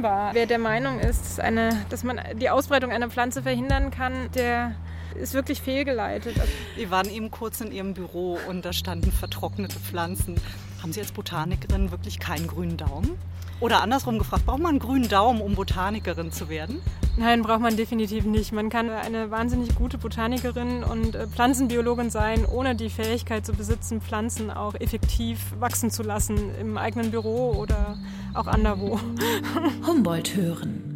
Unberechenbar. Wer der Meinung ist, dass eine, dass man die Ausbreitung einer Pflanze verhindern kann, der ist wirklich fehlgeleitet. Wir waren eben kurz in Ihrem Büro und da standen vertrocknete Pflanzen. Haben Sie als Botanikerin wirklich keinen grünen Daumen? Oder andersrum gefragt, braucht man einen grünen Daumen, um Botanikerin zu werden? Nein, braucht man definitiv nicht. Man kann eine wahnsinnig gute Botanikerin und äh, Pflanzenbiologin sein, ohne die Fähigkeit zu besitzen, Pflanzen auch effektiv wachsen zu lassen im eigenen Büro oder auch anderwo. Humboldt hören.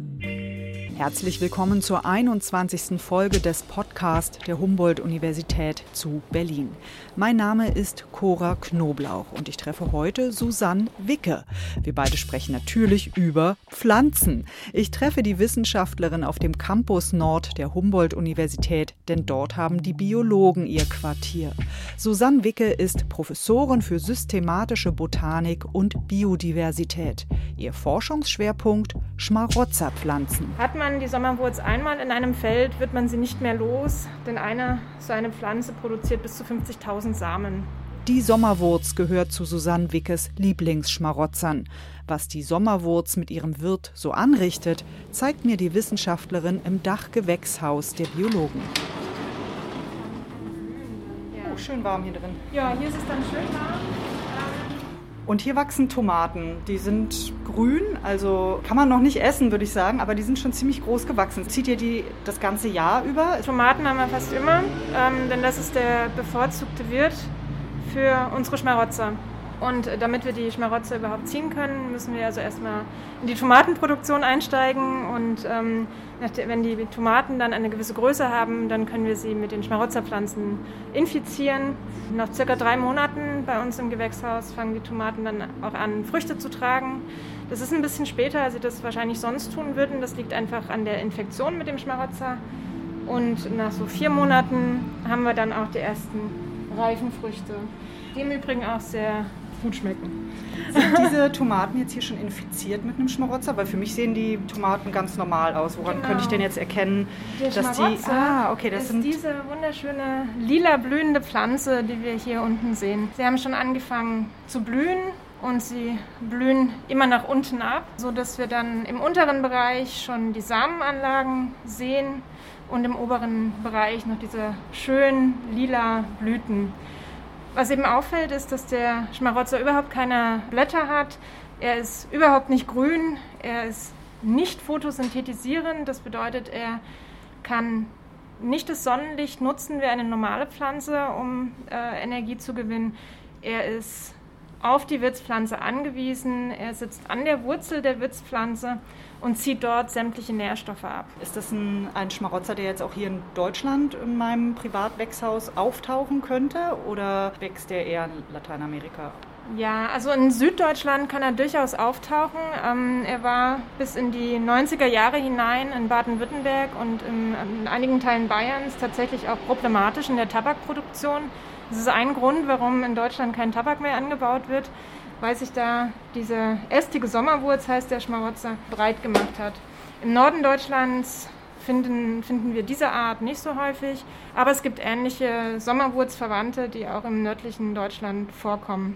Herzlich willkommen zur 21. Folge des Podcasts der Humboldt-Universität zu Berlin. Mein Name ist Cora Knoblauch und ich treffe heute Susanne Wicke. Wir beide sprechen natürlich über Pflanzen. Ich treffe die Wissenschaftlerin auf dem Campus Nord der Humboldt-Universität, denn dort haben die Biologen ihr Quartier. Susanne Wicke ist Professorin für systematische Botanik und Biodiversität. Ihr Forschungsschwerpunkt Schmarotzerpflanzen. Hat man die Sommerwurz einmal in einem Feld, wird man sie nicht mehr los, denn eine so eine Pflanze produziert bis zu 50.000 Samen. Die Sommerwurz gehört zu Susanne Wickes Lieblingsschmarotzern. Was die Sommerwurz mit ihrem Wirt so anrichtet, zeigt mir die Wissenschaftlerin im Dachgewächshaus der Biologen. Oh, schön warm hier drin. Ja, hier ist es dann schön warm. Und hier wachsen Tomaten. Die sind grün, also kann man noch nicht essen, würde ich sagen, aber die sind schon ziemlich groß gewachsen. Zieht ihr die das ganze Jahr über? Tomaten haben wir fast immer, ähm, denn das ist der bevorzugte Wirt für unsere Schmarotzer. Und äh, damit wir die Schmarotzer überhaupt ziehen können, müssen wir also erstmal in die Tomatenproduktion einsteigen. Und ähm, wenn die Tomaten dann eine gewisse Größe haben, dann können wir sie mit den Schmarotzerpflanzen infizieren. Nach circa drei Monaten bei uns im Gewächshaus fangen die Tomaten dann auch an, Früchte zu tragen. Das ist ein bisschen später, als sie das wahrscheinlich sonst tun würden. Das liegt einfach an der Infektion mit dem Schmarotzer. Und nach so vier Monaten haben wir dann auch die ersten reifen Früchte, die im Übrigen auch sehr gut schmecken. Sind diese Tomaten jetzt hier schon infiziert mit einem Schmarotzer? Weil für mich sehen die Tomaten ganz normal aus. Woran Genau. könnte ich denn jetzt erkennen, Der dass die. Ah, okay, das ist sind. diese wunderschöne lila blühende Pflanze, die wir hier unten sehen. Sie haben schon angefangen zu blühen und sie blühen immer nach unten ab, sodass wir dann im unteren Bereich schon die Samenanlagen sehen und im oberen Bereich noch diese schönen lila Blüten. Was eben auffällt, ist, dass der Schmarotzer überhaupt keine Blätter hat. Er ist überhaupt nicht grün. Er ist nicht photosynthetisieren. Das bedeutet, er kann nicht das Sonnenlicht nutzen wie eine normale Pflanze, um äh, Energie zu gewinnen. Er ist auf die Wirtspflanze angewiesen. Er sitzt an der Wurzel der Wirtspflanze und zieht dort sämtliche Nährstoffe ab. Ist das ein, ein Schmarotzer, der jetzt auch hier in Deutschland in meinem Privatwächshaus auftauchen könnte? Oder wächst der eher in Lateinamerika? Ja, also in Süddeutschland kann er durchaus auftauchen. Ähm, er war bis in die 90er Jahre hinein in Baden-Württemberg und in, in einigen Teilen Bayerns tatsächlich auch problematisch in der Tabakproduktion. Das ist ein Grund, warum in Deutschland kein Tabak mehr angebaut wird, weil sich da diese ästige Sommerwurz, heißt der Schmarotzer, breit gemacht hat. Im Norden Deutschlands finden, finden wir diese Art nicht so häufig, aber es gibt ähnliche Sommerwurzverwandte, die auch im nördlichen Deutschland vorkommen.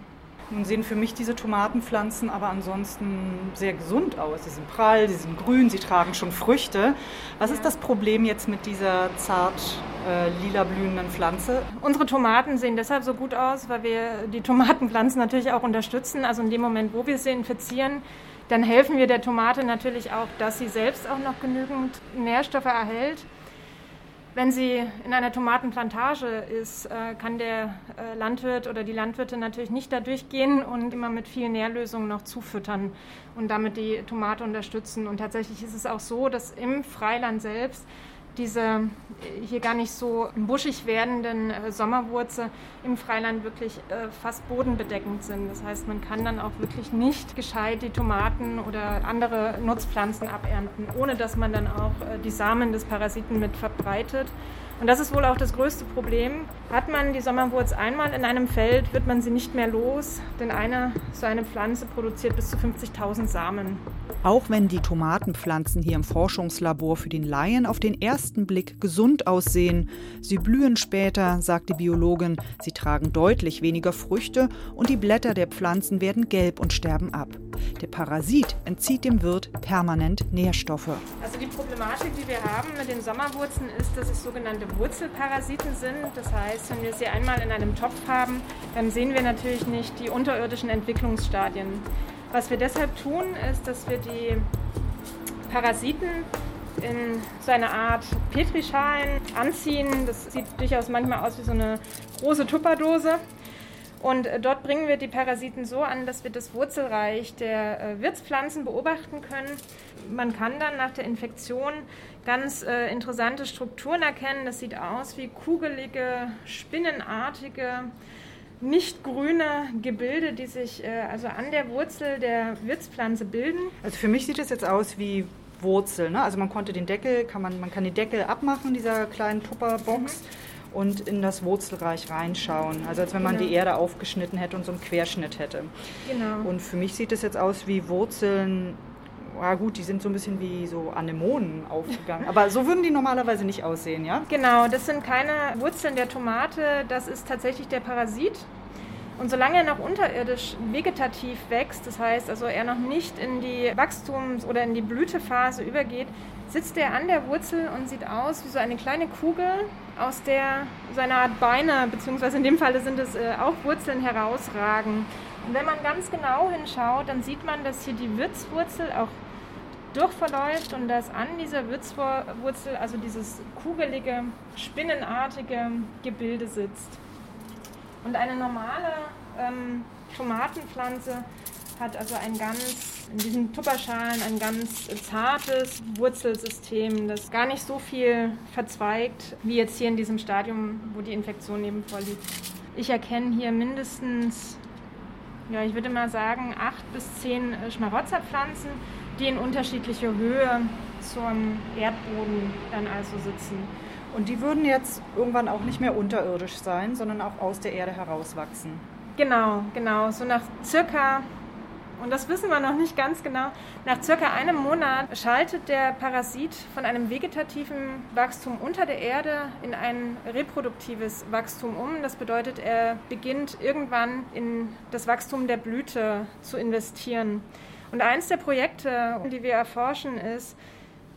Nun sehen für mich diese Tomatenpflanzen aber ansonsten sehr gesund aus. Sie sind prall, sie sind grün, sie tragen schon Früchte. Was ist das Problem jetzt mit dieser zart äh, lila blühenden Pflanze? Unsere Tomaten sehen deshalb so gut aus, weil wir die Tomatenpflanzen natürlich auch unterstützen. Also in dem Moment, wo wir sie infizieren, dann helfen wir der Tomate natürlich auch, dass sie selbst auch noch genügend Nährstoffe erhält. Wenn sie in einer Tomatenplantage ist, äh, kann der äh, Landwirt oder die Landwirte natürlich nicht da durchgehen und immer mit vielen Nährlösungen noch zufüttern und damit die Tomate unterstützen. Und tatsächlich ist es auch so, dass im Freiland selbst diese hier gar nicht so buschig werdenden äh, Sommerwurzel im Freiland wirklich äh, fast bodenbedeckend sind. Das heißt, man kann dann auch wirklich nicht gescheit die Tomaten oder andere Nutzpflanzen abernten, ohne dass man dann auch äh, die Samen des Parasiten mit verbreitet. Und das ist wohl auch das größte Problem. Hat man die Sommerwurz einmal in einem Feld, wird man sie nicht mehr los, denn eine so eine Pflanze produziert bis zu 50.000 Samen. Auch wenn die Tomatenpflanzen hier im Forschungslabor für den Laien auf den ersten Blick gesund aussehen, sie blühen später, sagt die Biologin, sie tragen deutlich weniger Früchte und die Blätter der Pflanzen werden gelb und sterben ab. Der Parasit entzieht dem Wirt permanent Nährstoffe. Also die Problematik, die wir haben mit den Sommerwurzeln ist, dass es sogenannte Wurzelparasiten sind. Das heißt, wenn wir sie einmal in einem Topf haben, dann sehen wir natürlich nicht die unterirdischen Entwicklungsstadien. Was wir deshalb tun, ist, dass wir die Parasiten in so eine Art Petrischalen anziehen. Das sieht durchaus manchmal aus wie so eine große Tupperdose. Und äh, dort bringen wir die Parasiten so an, dass wir das Wurzelreich der äh, Wirtspflanzen beobachten können. Man kann dann nach der Infektion ganz äh, interessante Strukturen erkennen. Das sieht aus wie kugelige, spinnenartige nicht grüne Gebilde, die sich also an der Wurzel der Wirtspflanze bilden. Also für mich sieht es jetzt aus wie Wurzel. Ne? Also man konnte den Deckel, kann man, man kann den Deckel abmachen, dieser kleinen Tupperbox. Mhm. Und in das Wurzelreich reinschauen. Also als wenn man genau. die Erde aufgeschnitten hätte und so einen Querschnitt hätte. Genau. Und für mich sieht es jetzt aus wie Wurzeln ja gut, die sind so ein bisschen wie so Anemonen aufgegangen. Aber so würden die normalerweise nicht aussehen, ja? Genau, das sind keine Wurzeln der Tomate, das ist tatsächlich der Parasit. Und solange er noch unterirdisch vegetativ wächst, das heißt also er noch nicht in die Wachstums- oder in die Blütephase übergeht, sitzt er an der Wurzel und sieht aus wie so eine kleine Kugel, aus der so eine Art Beine, beziehungsweise in dem Fall sind es äh, auch Wurzeln herausragen. Und wenn man ganz genau hinschaut, dann sieht man, dass hier die Wirtswurzel auch durchverläuft und dass an dieser Wirtswurzel also dieses kugelige, spinnenartige Gebilde sitzt. Und eine normale ähm, Tomatenpflanze hat also ein ganz, in diesen Tupperschalen, ein ganz zartes Wurzelsystem, das gar nicht so viel verzweigt, wie jetzt hier in diesem Stadium, wo die Infektion eben vorliegt. Ich erkenne hier mindestens, ja, ich würde mal sagen, acht bis zehn Schmarotzerpflanzen, die in unterschiedlicher Höhe zum Erdboden dann also sitzen. Und die würden jetzt irgendwann auch nicht mehr unterirdisch sein, sondern auch aus der Erde herauswachsen. Genau, genau. So nach circa, und das wissen wir noch nicht ganz genau, nach circa einem Monat schaltet der Parasit von einem vegetativen Wachstum unter der Erde in ein reproduktives Wachstum um. Das bedeutet, er beginnt irgendwann in das Wachstum der Blüte zu investieren. Und eins der Projekte, die wir erforschen, ist,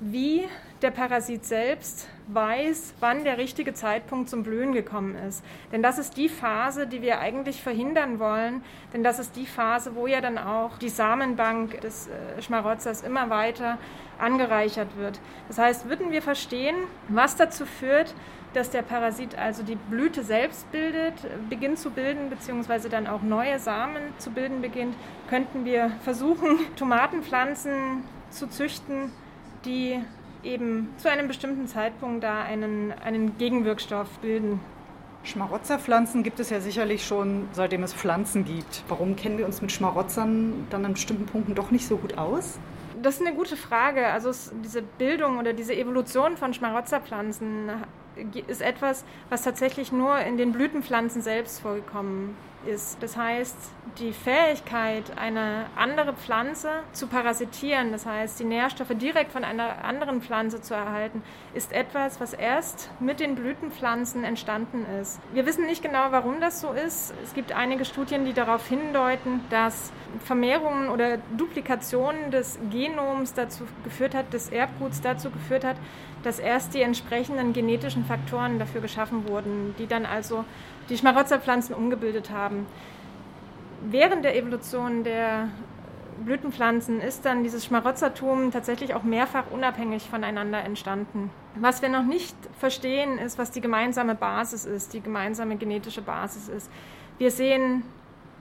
wie der Parasit selbst weiß, wann der richtige Zeitpunkt zum Blühen gekommen ist. Denn das ist die Phase, die wir eigentlich verhindern wollen, denn das ist die Phase, wo ja dann auch die Samenbank des äh, Schmarotzers immer weiter angereichert wird. Das heißt, würden wir verstehen, was dazu führt, dass der Parasit also die Blüte selbst bildet, beginnt zu bilden, beziehungsweise dann auch neue Samen zu bilden beginnt, könnten wir versuchen, Tomatenpflanzen zu züchten, die eben zu einem bestimmten Zeitpunkt da einen, einen Gegenwirkstoff bilden. Schmarotzerpflanzen gibt es ja sicherlich schon, seitdem es Pflanzen gibt. Warum kennen wir uns mit Schmarotzern dann an bestimmten Punkten doch nicht so gut aus? Das ist eine gute Frage. Also diese Bildung oder diese Evolution von Schmarotzerpflanzen ist etwas, was tatsächlich nur in den Blütenpflanzen selbst vorgekommen ist. Das heißt, die Fähigkeit, eine andere Pflanze zu parasitieren, das heißt, die Nährstoffe direkt von einer anderen Pflanze zu erhalten, ist etwas, was erst mit den Blütenpflanzen entstanden ist. Wir wissen nicht genau, warum das so ist. Es gibt einige Studien, die darauf hindeuten, dass Vermehrungen oder Duplikationen des Genoms dazu geführt hat, des Erbguts dazu geführt hat, dass erst die entsprechenden genetischen Faktoren dafür geschaffen wurden, die dann also die Schmarotzerpflanzen umgebildet haben. Während der Evolution der Blütenpflanzen ist dann dieses Schmarotzertum tatsächlich auch mehrfach unabhängig voneinander entstanden. Was wir noch nicht verstehen, ist, was die gemeinsame Basis ist, die gemeinsame genetische Basis ist. Wir sehen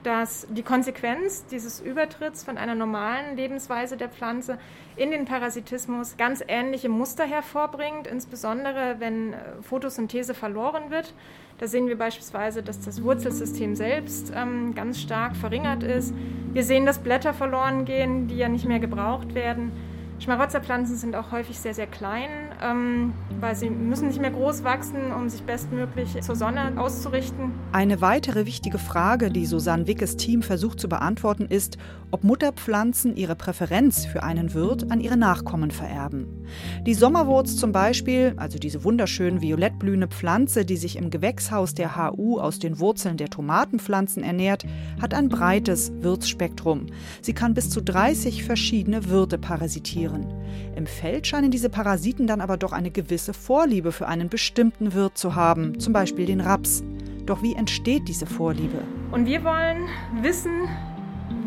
dass die Konsequenz dieses Übertritts von einer normalen Lebensweise der Pflanze in den Parasitismus ganz ähnliche Muster hervorbringt, insbesondere wenn äh, Photosynthese verloren wird. Da sehen wir beispielsweise, dass das Wurzelsystem selbst ähm, ganz stark verringert ist. Wir sehen, dass Blätter verloren gehen, die ja nicht mehr gebraucht werden. Schmarotzerpflanzen sind auch häufig sehr, sehr klein, ähm, weil sie müssen nicht mehr groß wachsen, um sich bestmöglich zur Sonne auszurichten. Eine weitere wichtige Frage, die Susanne Wickes Team versucht zu beantworten, ist, ob Mutterpflanzen ihre Präferenz für einen Wirt an ihre Nachkommen vererben. Die Sommerwurz zum Beispiel, also diese wunderschön violett blühende Pflanze, die sich im Gewächshaus der HU aus den Wurzeln der Tomatenpflanzen ernährt, hat ein breites Wirtsspektrum. Sie kann bis zu 30 verschiedene Wirte parasitieren Tieren. Im Feld scheinen diese Parasiten dann aber doch eine gewisse Vorliebe für einen bestimmten Wirt zu haben, zum Beispiel den Raps. Doch wie entsteht diese Vorliebe? Und wir wollen wissen,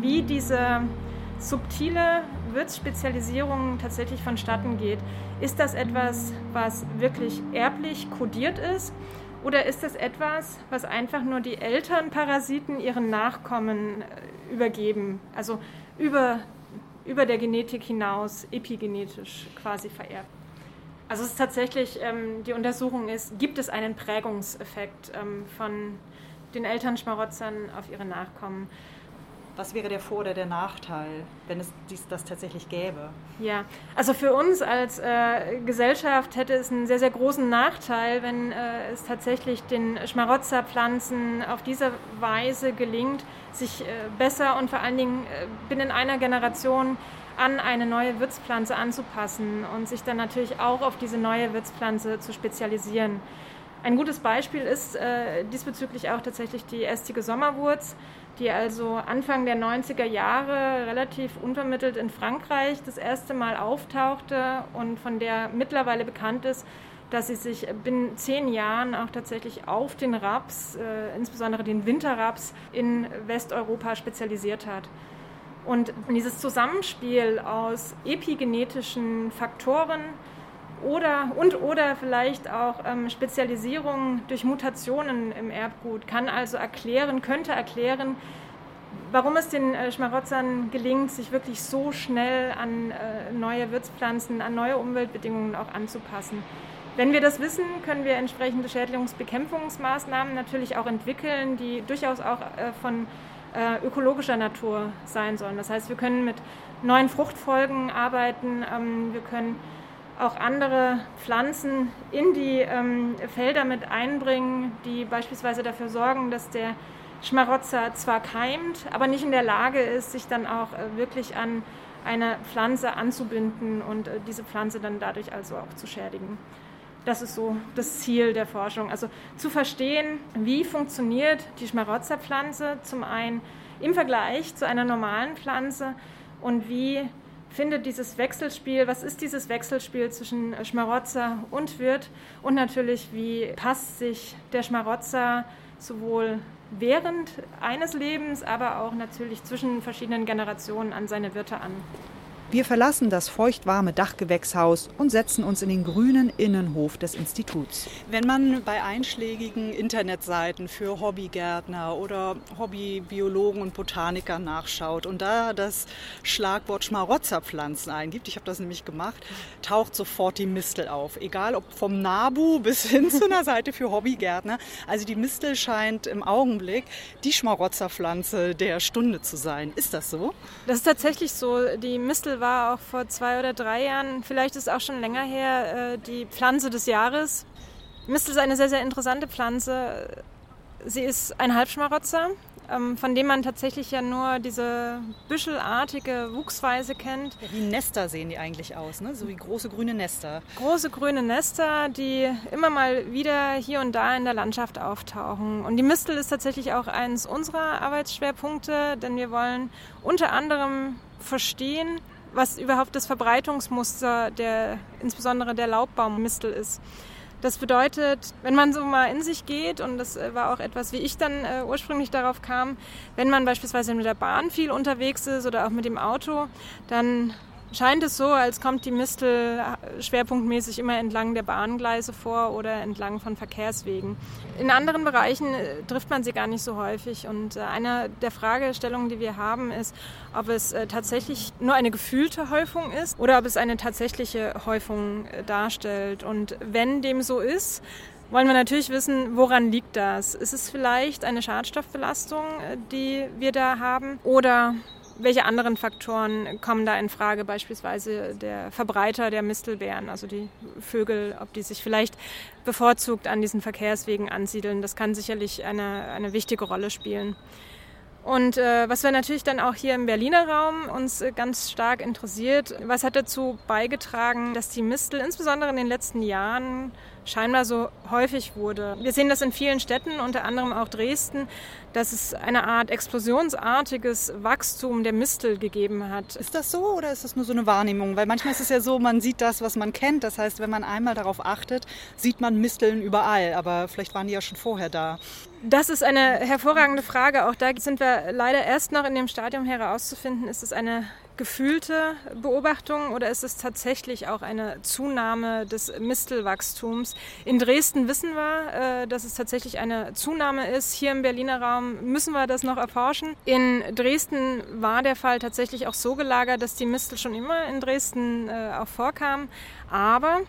wie diese subtile Wirtsspezialisierung tatsächlich vonstatten geht. Ist das etwas, was wirklich erblich kodiert ist? Oder ist das etwas, was einfach nur die Elternparasiten ihren Nachkommen äh, übergeben? Also über über der Genetik hinaus epigenetisch quasi vererbt. Also es ist tatsächlich, ähm, die Untersuchung ist, gibt es einen Prägungseffekt ähm, von den Elternschmarotzern auf ihre Nachkommen. Was wäre der Vor- oder der Nachteil, wenn es dies, das tatsächlich gäbe? Ja, also für uns als äh, Gesellschaft hätte es einen sehr, sehr großen Nachteil, wenn äh, es tatsächlich den Schmarotzerpflanzen auf diese Weise gelingt, sich äh, besser und vor allen Dingen äh, binnen einer Generation an eine neue Wirtspflanze anzupassen und sich dann natürlich auch auf diese neue Wirtspflanze zu spezialisieren. Ein gutes Beispiel ist äh, diesbezüglich auch tatsächlich die ästige Sommerwurz, die also Anfang der 90er Jahre relativ unvermittelt in Frankreich das erste Mal auftauchte und von der mittlerweile bekannt ist, dass sie sich binnen zehn Jahren auch tatsächlich auf den Raps, äh, insbesondere den Winterraps in Westeuropa spezialisiert hat. Und dieses Zusammenspiel aus epigenetischen Faktoren oder und oder vielleicht auch ähm, Spezialisierung durch Mutationen im Erbgut kann also erklären, könnte erklären, warum es den äh, Schmarotzern gelingt, sich wirklich so schnell an äh, neue Wirtspflanzen, an neue Umweltbedingungen auch anzupassen. Wenn wir das wissen, können wir entsprechende Schädlingsbekämpfungsmaßnahmen natürlich auch entwickeln, die durchaus auch äh, von äh, ökologischer Natur sein sollen. Das heißt, wir können mit neuen Fruchtfolgen arbeiten, ähm, wir können auch andere Pflanzen in die ähm, Felder mit einbringen, die beispielsweise dafür sorgen, dass der Schmarotzer zwar keimt, aber nicht in der Lage ist, sich dann auch äh, wirklich an eine Pflanze anzubinden und diese Pflanze dann dadurch also auch zu schädigen. Das ist so das Ziel der Forschung. Also zu verstehen, wie funktioniert die Schmarotzerpflanze zum einen im Vergleich zu einer normalen Pflanze und wie findet dieses Wechselspiel, was ist dieses Wechselspiel zwischen Schmarotzer und Wirt und natürlich, wie passt sich der Schmarotzer sowohl während eines Lebens, aber auch natürlich zwischen verschiedenen Generationen an seine Wirte an. Wir verlassen das feuchtwarme Dachgewächshaus und setzen uns in den grünen Innenhof des Instituts. Wenn man bei einschlägigen Internetseiten für Hobbygärtner oder Hobbybiologen und Botaniker nachschaut und da das Schlagwort Schmarotzerpflanzen eingibt, ich habe das nämlich gemacht, taucht sofort die Mistel auf. Egal ob vom Nabu bis hin zu einer Seite für Hobbygärtner. Also die Mistel scheint im Augenblick die Schmarotzerpflanze der Stunde zu sein. Ist das so? Das ist tatsächlich so. Die Mistel war auch vor zwei oder drei Jahren, vielleicht ist es auch schon länger her, äh, die Pflanze des Jahres. Mistel ist eine sehr, sehr interessante Pflanze. Sie ist ein Halbschmarotzer, ähm, von dem man tatsächlich ja nur diese büschelartige Wuchsweise kennt. Wie Nester sehen die eigentlich aus, ne? so wie große grüne Nester. Große grüne Nester, die immer mal wieder hier und da in der Landschaft auftauchen. Und die Mistel ist tatsächlich auch eines unserer Arbeitsschwerpunkte, denn wir wollen unter anderem verstehen, was überhaupt das Verbreitungsmuster der, insbesondere der Laubbaummistel ist. Das bedeutet, wenn man so mal in sich geht, und das äh, war auch etwas, wie ich dann äh, ursprünglich darauf kam, wenn man beispielsweise mit der Bahn viel unterwegs ist oder auch mit dem Auto, dann scheint es so, als kommt die Mistel schwerpunktmäßig immer entlang der Bahngleise vor oder entlang von Verkehrswegen. In anderen Bereichen äh, trifft man sie gar nicht so häufig. Und äh, eine der Fragestellungen, die wir haben, ist, ob es äh, tatsächlich nur eine gefühlte Häufung ist oder ob es eine tatsächliche Häufung darstellt. Und wenn dem so ist, wollen wir natürlich wissen, woran liegt das? Ist es vielleicht eine Schadstoffbelastung, die wir da haben? Oder welche anderen Faktoren kommen da in Frage? Beispielsweise der Verbreiter der Mistelbären, also die Vögel, ob die sich vielleicht bevorzugt an diesen Verkehrswegen ansiedeln. Das kann sicherlich eine, eine wichtige Rolle spielen. Und äh, was wir natürlich dann auch hier im Berliner Raum uns äh, ganz stark interessiert, was hat dazu beigetragen, dass die Mistel insbesondere in den letzten Jahren scheinbar so häufig wurde. Wir sehen das in vielen Städten, unter anderem auch Dresden, dass es eine Art explosionsartiges Wachstum der Mistel gegeben hat. Ist das so oder ist das nur so eine Wahrnehmung? Weil manchmal ist es ja so, man sieht das, was man kennt. Das heißt, wenn man einmal darauf achtet, sieht man Misteln überall. Aber vielleicht waren die ja schon vorher da. Das ist eine hervorragende Frage. Auch da sind wir leider erst noch in dem Stadium herauszufinden, ist es eine gefühlte Beobachtung oder ist es tatsächlich auch eine Zunahme des Mistelwachstums? In Dresden wissen wir, äh, dass es tatsächlich eine Zunahme ist. Hier im Berliner Raum müssen wir das noch erforschen. In Dresden war der Fall tatsächlich auch so gelagert, dass die Mistel schon immer in Dresden äh, auch vorkam. Aber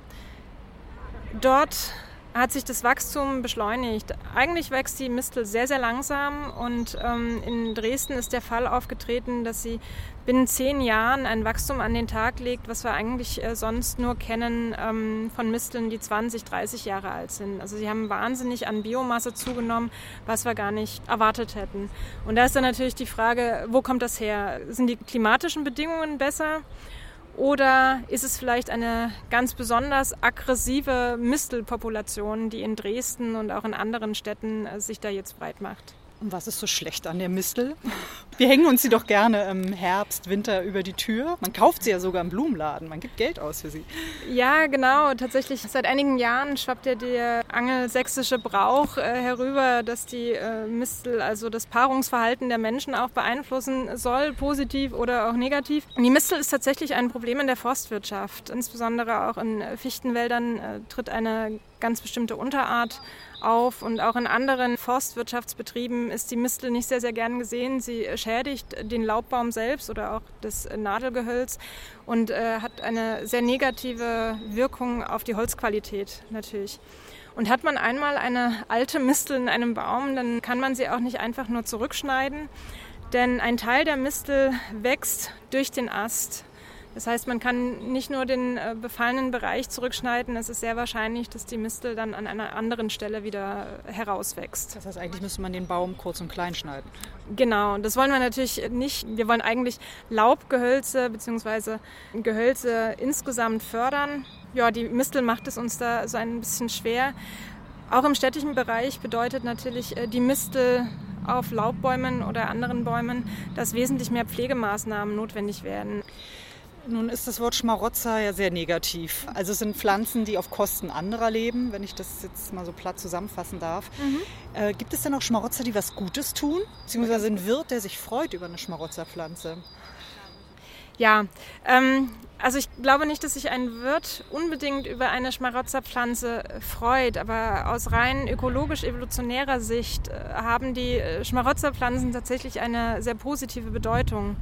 dort hat sich das Wachstum beschleunigt. Eigentlich wächst die Mistel sehr, sehr langsam und ähm, in Dresden ist der Fall aufgetreten, dass sie binnen zehn Jahren ein Wachstum an den Tag legt, was wir eigentlich äh, sonst nur kennen ähm, von Misteln, die 20, 30 Jahre alt sind. Also sie haben wahnsinnig an Biomasse zugenommen, was wir gar nicht erwartet hätten. Und da ist dann natürlich die Frage, wo kommt das her? Sind die klimatischen Bedingungen besser? Oder ist es vielleicht eine ganz besonders aggressive Mistelpopulation, die in Dresden und auch in anderen Städten äh, sich da jetzt breit macht? Und was ist so schlecht an der Mistel? Wir hängen uns sie doch gerne im Herbst, Winter über die Tür. Man kauft sie ja sogar im Blumenladen. Man gibt Geld aus für sie. Ja, genau. Tatsächlich seit einigen Jahren schwappt ja der angelsächsische Brauch äh, herüber, dass die äh, Mistel also das Paarungsverhalten der Menschen auch beeinflussen soll, positiv oder auch negativ. Und die Mistel ist tatsächlich ein Problem in der Forstwirtschaft. Insbesondere auch in Fichtenwäldern äh, tritt eine ganz bestimmte Unterart auf und auch in anderen Forstwirtschaftsbetrieben ist die Mistel nicht sehr, sehr gern gesehen. Sie schädigt den Laubbaum selbst oder auch das Nadelgehölz und äh, hat eine sehr negative Wirkung auf die Holzqualität natürlich. Und hat man einmal eine alte Mistel in einem Baum, dann kann man sie auch nicht einfach nur zurückschneiden, denn ein Teil der Mistel wächst durch den Ast das heißt, man kann nicht nur den äh, befallenen Bereich zurückschneiden, es ist sehr wahrscheinlich, dass die Mistel dann an einer anderen Stelle wieder herauswächst. Das heißt, eigentlich müsste man den Baum kurz und klein schneiden. Genau, das wollen wir natürlich nicht. Wir wollen eigentlich Laubgehölze bzw. Gehölze insgesamt fördern. Ja, die Mistel macht es uns da so ein bisschen schwer. Auch im städtischen Bereich bedeutet natürlich äh, die Mistel auf Laubbäumen oder anderen Bäumen, dass wesentlich mehr Pflegemaßnahmen notwendig werden. Nun ist das Wort Schmarotzer ja sehr negativ. Also es sind Pflanzen, die auf Kosten anderer leben, wenn ich das jetzt mal so platt zusammenfassen darf. Mhm. Äh, gibt es denn auch Schmarotzer, die was Gutes tun? Beziehungsweise ein Wirt, der sich freut über eine Schmarotzerpflanze? Ja, ähm, also ich glaube nicht, dass sich ein Wirt unbedingt über eine Schmarotzerpflanze freut, aber aus rein ökologisch-evolutionärer Sicht äh, haben die äh, Schmarotzerpflanzen tatsächlich eine sehr positive Bedeutung.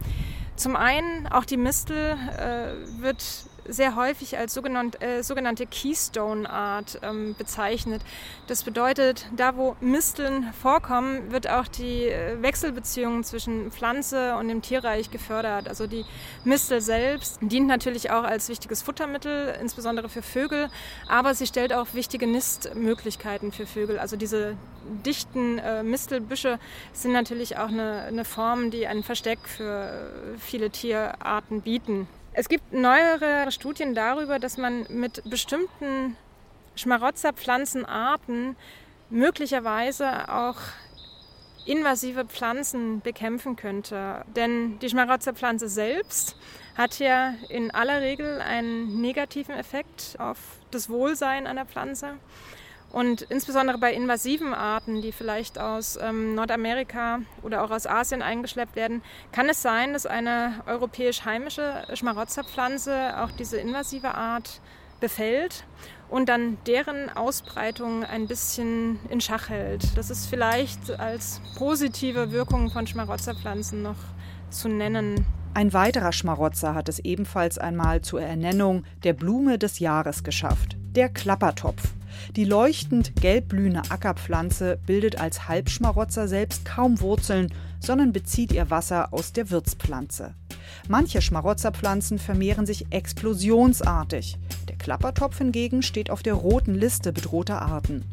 Zum einen, auch die Mistel äh, wird sehr häufig als sogenannte, äh, sogenannte Keystone Art ähm, bezeichnet. Das bedeutet, da wo Misteln vorkommen, wird auch die äh, Wechselbeziehung zwischen Pflanze und dem Tierreich gefördert. Also die Mistel selbst dient natürlich auch als wichtiges Futtermittel, insbesondere für Vögel, aber sie stellt auch wichtige Nistmöglichkeiten für Vögel. Also diese dichten äh, Mistelbüsche sind natürlich auch eine, eine Form, die ein Versteck für viele Tierarten bieten. Es gibt neuere Studien darüber, dass man mit bestimmten Schmarotzerpflanzenarten möglicherweise auch invasive Pflanzen bekämpfen könnte. Denn die Schmarotzerpflanze selbst hat ja in aller Regel einen negativen Effekt auf das Wohlsein einer Pflanze. Und insbesondere bei invasiven Arten, die vielleicht aus ähm, Nordamerika oder auch aus Asien eingeschleppt werden, kann es sein, dass eine europäisch heimische Schmarotzerpflanze auch diese invasive Art befällt und dann deren Ausbreitung ein bisschen in Schach hält. Das ist vielleicht als positive Wirkung von Schmarotzerpflanzen noch zu nennen. Ein weiterer Schmarotzer hat es ebenfalls einmal zur Ernennung der Blume des Jahres geschafft, der Klappertopf. Die leuchtend gelbblühende Ackerpflanze bildet als Halbschmarotzer selbst kaum Wurzeln, sondern bezieht ihr Wasser aus der Wirtspflanze. Manche Schmarotzerpflanzen vermehren sich explosionsartig. Der Klappertopf hingegen steht auf der roten Liste bedrohter Arten.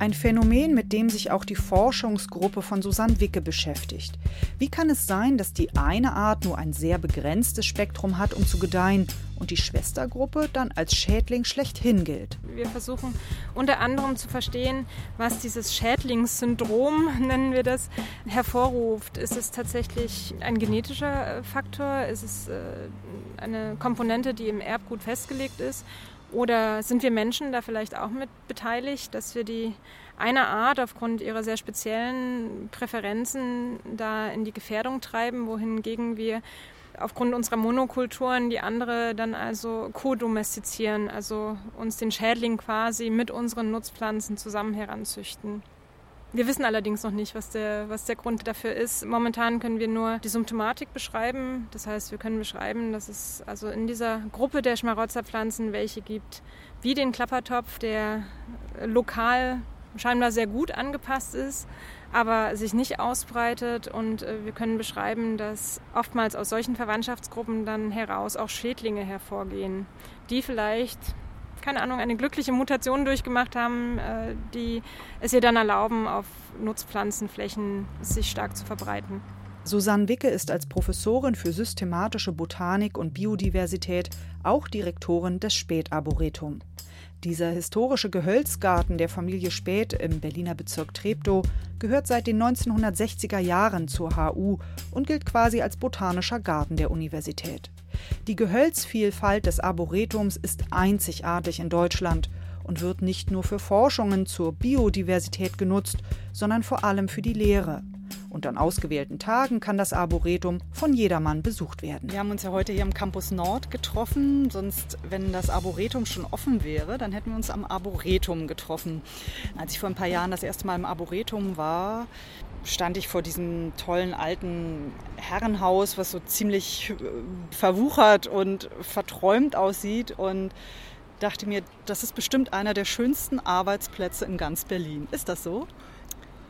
Ein Phänomen, mit dem sich auch die Forschungsgruppe von Susanne Wicke beschäftigt. Wie kann es sein, dass die eine Art nur ein sehr begrenztes Spektrum hat, um zu gedeihen, und die Schwestergruppe dann als Schädling schlechthin gilt? Wir versuchen unter anderem zu verstehen, was dieses Schädlingssyndrom, nennen wir das, hervorruft. Ist es tatsächlich ein genetischer äh, Faktor? Ist es äh, eine Komponente, die im Erbgut festgelegt ist? Oder sind wir Menschen da vielleicht auch mit beteiligt, dass wir die eine Art aufgrund ihrer sehr speziellen Präferenzen da in die Gefährdung treiben, wohingegen wir aufgrund unserer Monokulturen die andere dann also co-domestizieren, also uns den Schädling quasi mit unseren Nutzpflanzen zusammen heranzüchten. Wir wissen allerdings noch nicht, was der, was der Grund dafür ist. Momentan können wir nur die Symptomatik beschreiben. Das heißt, wir können beschreiben, dass es also in dieser Gruppe der Schmarotzerpflanzen welche gibt, wie den Klappertopf, der lokal scheinbar sehr gut angepasst ist, aber sich nicht ausbreitet. Und äh, wir können beschreiben, dass oftmals aus solchen Verwandtschaftsgruppen dann heraus auch Schädlinge hervorgehen, die vielleicht keine Ahnung, eine glückliche Mutation durchgemacht haben, äh, die es ihr dann erlauben, auf Nutzpflanzenflächen sich stark zu verbreiten. Susanne Wicke ist als Professorin für systematische Botanik und Biodiversität auch Direktorin des Spätarboretum. Dieser historische Gehölzgarten der Familie Späth im Berliner Bezirk Treptow gehört seit den 1960er Jahren zur HU und gilt quasi als botanischer Garten der Universität. Die Gehölzvielfalt des Arboretums ist einzigartig in Deutschland und wird nicht nur für Forschungen zur Biodiversität genutzt, sondern vor allem für die Lehre. Und an ausgewählten Tagen kann das Arboretum von jedermann besucht werden. Wir haben uns ja heute hier am Campus Nord getroffen. Sonst, wenn das Arboretum schon offen wäre, dann hätten wir uns am Arboretum getroffen. Als ich vor ein paar Jahren das erste Mal im Arboretum war, stand ich vor diesem tollen alten Herrenhaus, was so ziemlich äh, verwuchert und verträumt aussieht und dachte mir, das ist bestimmt einer der schönsten Arbeitsplätze in ganz Berlin. Ist das so?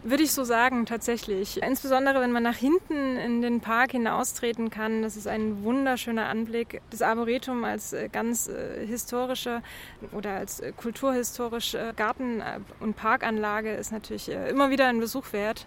Würde ich so sagen, tatsächlich. Insbesondere, wenn man nach hinten in den Park hinaustreten kann. Das ist ein wunderschöner Anblick. Das Arboretum als äh, ganz äh, historische oder als äh, kulturhistorische Garten- und Parkanlage ist natürlich immer wieder ein Besuch wert.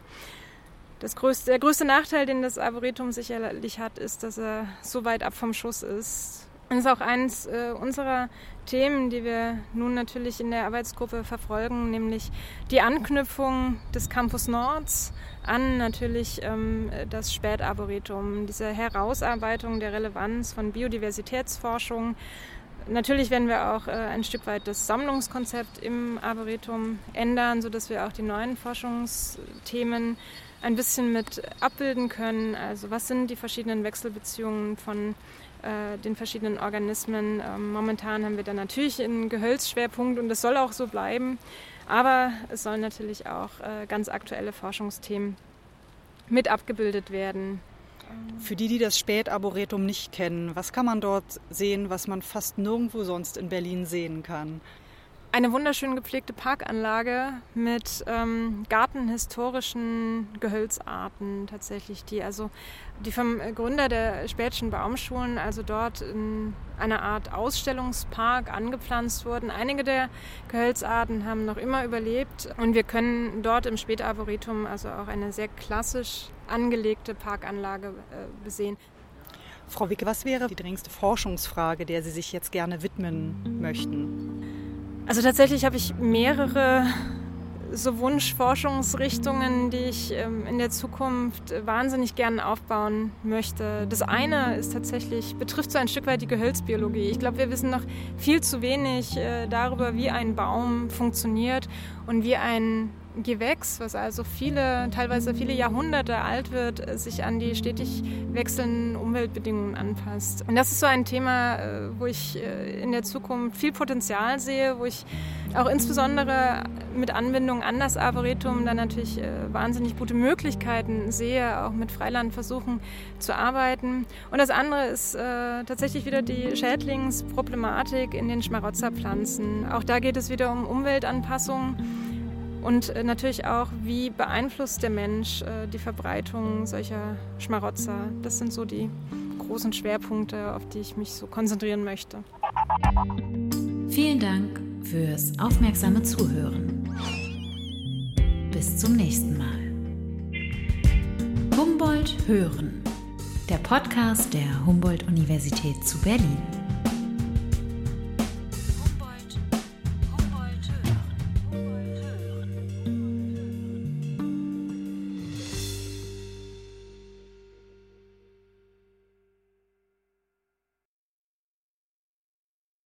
Größte, der größte Nachteil, den das Arboretum sicherlich hat, ist, dass er so weit ab vom Schuss ist. Das ist auch eines äh, unserer Themen, die wir nun natürlich in der Arbeitsgruppe verfolgen, nämlich die Anknüpfung des Campus Nords an natürlich ähm, das Spätarboretum, diese Herausarbeitung der Relevanz von Biodiversitätsforschung. Natürlich werden wir auch äh, ein Stück weit das Sammlungskonzept im Arboretum ändern, sodass wir auch die neuen Forschungsthemen ein bisschen mit abbilden können. Also was sind die verschiedenen Wechselbeziehungen von äh, den verschiedenen Organismen. Ähm, momentan haben wir da natürlich einen Gehölzschwerpunkt und das soll auch so bleiben. Aber es sollen natürlich auch äh, ganz aktuelle Forschungsthemen mit abgebildet werden. Für die, die das Spätarboretum nicht kennen, was kann man dort sehen, was man fast nirgendwo sonst in Berlin sehen kann? Eine wunderschön gepflegte Parkanlage mit ähm, gartenhistorischen Gehölzarten tatsächlich, die also die vom Gründer der spätischen Baumschulen also dort in einer Art Ausstellungspark angepflanzt wurden. Einige der Gehölzarten haben noch immer überlebt und wir können dort im Spätarboretum also auch eine sehr klassisch angelegte Parkanlage äh, besehen. Frau Wicke, was wäre die dringendste Forschungsfrage, der Sie sich jetzt gerne widmen möchten? Also tatsächlich habe ich mehrere so Wunschforschungsrichtungen, die ich ähm, in der Zukunft wahnsinnig gern aufbauen möchte. Das eine ist tatsächlich, betrifft so ein Stück weit die Gehölzbiologie. Ich glaube, wir wissen noch viel zu wenig äh, darüber, wie ein Baum funktioniert und wie ein Gewächs, was also viele, teilweise viele Jahrhunderte alt wird, sich an die stetig wechselnden Umweltbedingungen anpasst. Und das ist so ein Thema, äh, wo ich äh, in der Zukunft viel Potenzial sehe, wo ich auch insbesondere mit Anbindung an das Arboretum dann natürlich äh, wahnsinnig gute Möglichkeiten sehe, auch mit Freilandversuchen zu arbeiten. Und das andere ist tatsächlich wieder die Schädlingsproblematik in den Schmarotzerpflanzen. Auch da geht es wieder um Umweltanpassung. Und äh, natürlich auch, wie beeinflusst der Mensch äh, die Verbreitung solcher Schmarotzer. Das sind so die großen Schwerpunkte, auf die ich mich so konzentrieren möchte. Vielen Dank fürs aufmerksame Zuhören. Bis zum nächsten Mal. Humboldt Hören, der Podcast der Humboldt-Universität zu Berlin.